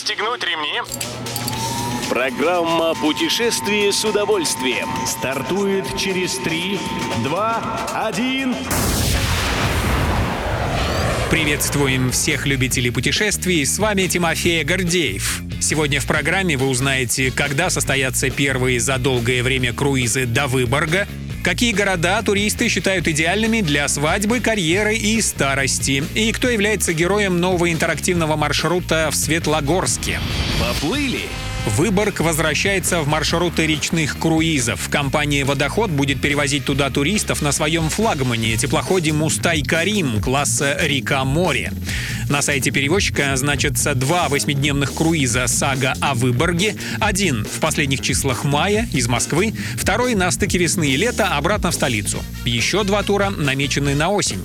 Пристегнуть ремни. Программа «Путешествие с удовольствием». Стартует через 3, 2, 1... Приветствуем всех любителей путешествий, с вами Тимофей Гордеев. Сегодня в программе вы узнаете, когда состоятся первые за долгое время круизы до Выборга, какие города туристы считают идеальными для свадьбы, карьеры и старости, и кто является героем нового интерактивного маршрута в Светлогорске. Поплыли! Выборг возвращается в маршруты речных круизов. Компания «Водоход» будет перевозить туда туристов на своем флагмане теплоходе «Мустай Карим» класса «Река-море». На сайте перевозчика значатся два восьмидневных круиза «Сага о Выборге». Один в последних числах мая из Москвы, второй на стыке весны и лета обратно в столицу. Еще два тура намечены на осень.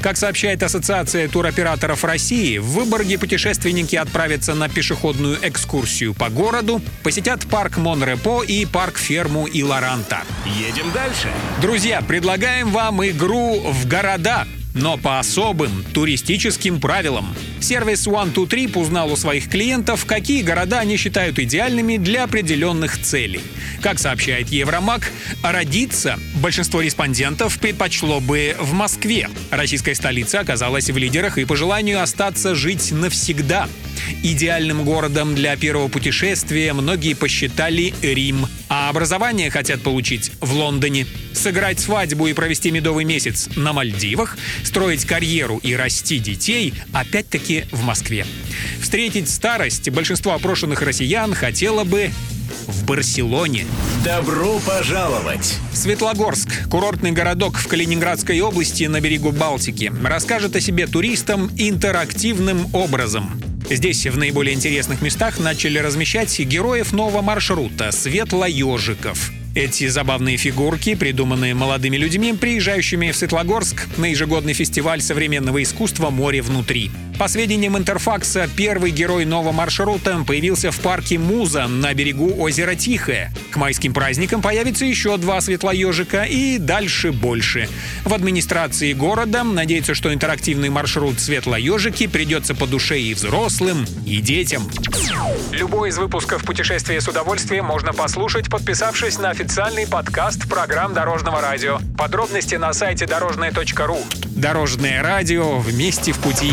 Как сообщает Ассоциация туроператоров России, в Выборге путешественники отправятся на пешеходную экскурсию по городу, посетят парк Монрепо и парк-ферму Иларанта. Едем дальше. Друзья, предлагаем вам игру в города но по особым туристическим правилам. Сервис One2Trip узнал у своих клиентов, какие города они считают идеальными для определенных целей. Как сообщает Евромаг, родиться большинство респондентов предпочло бы в Москве. Российская столица оказалась в лидерах и по желанию остаться жить навсегда. Идеальным городом для первого путешествия многие посчитали Рим, а образование хотят получить в Лондоне. Сыграть свадьбу и провести медовый месяц на Мальдивах, строить карьеру и расти детей опять-таки в Москве. Встретить старость большинство опрошенных россиян хотело бы в Барселоне. Добро пожаловать! Светлогорск, курортный городок в Калининградской области на берегу Балтики, расскажет о себе туристам интерактивным образом. Здесь в наиболее интересных местах начали размещать героев нового маршрута «Светло-ежиков». Эти забавные фигурки, придуманные молодыми людьми, приезжающими в Светлогорск на ежегодный фестиваль современного искусства «Море внутри». По сведениям Интерфакса, первый герой нового маршрута появился в парке Муза на берегу озера Тихое. К майским праздникам появится еще два светлоежика и дальше больше. В администрации города надеются, что интерактивный маршрут светлоежики придется по душе и взрослым, и детям. Любой из выпусков «Путешествие с удовольствием» можно послушать, подписавшись на официальный подкаст программ Дорожного радио. Подробности на сайте дорожное.ру. Дорожное радио вместе в пути.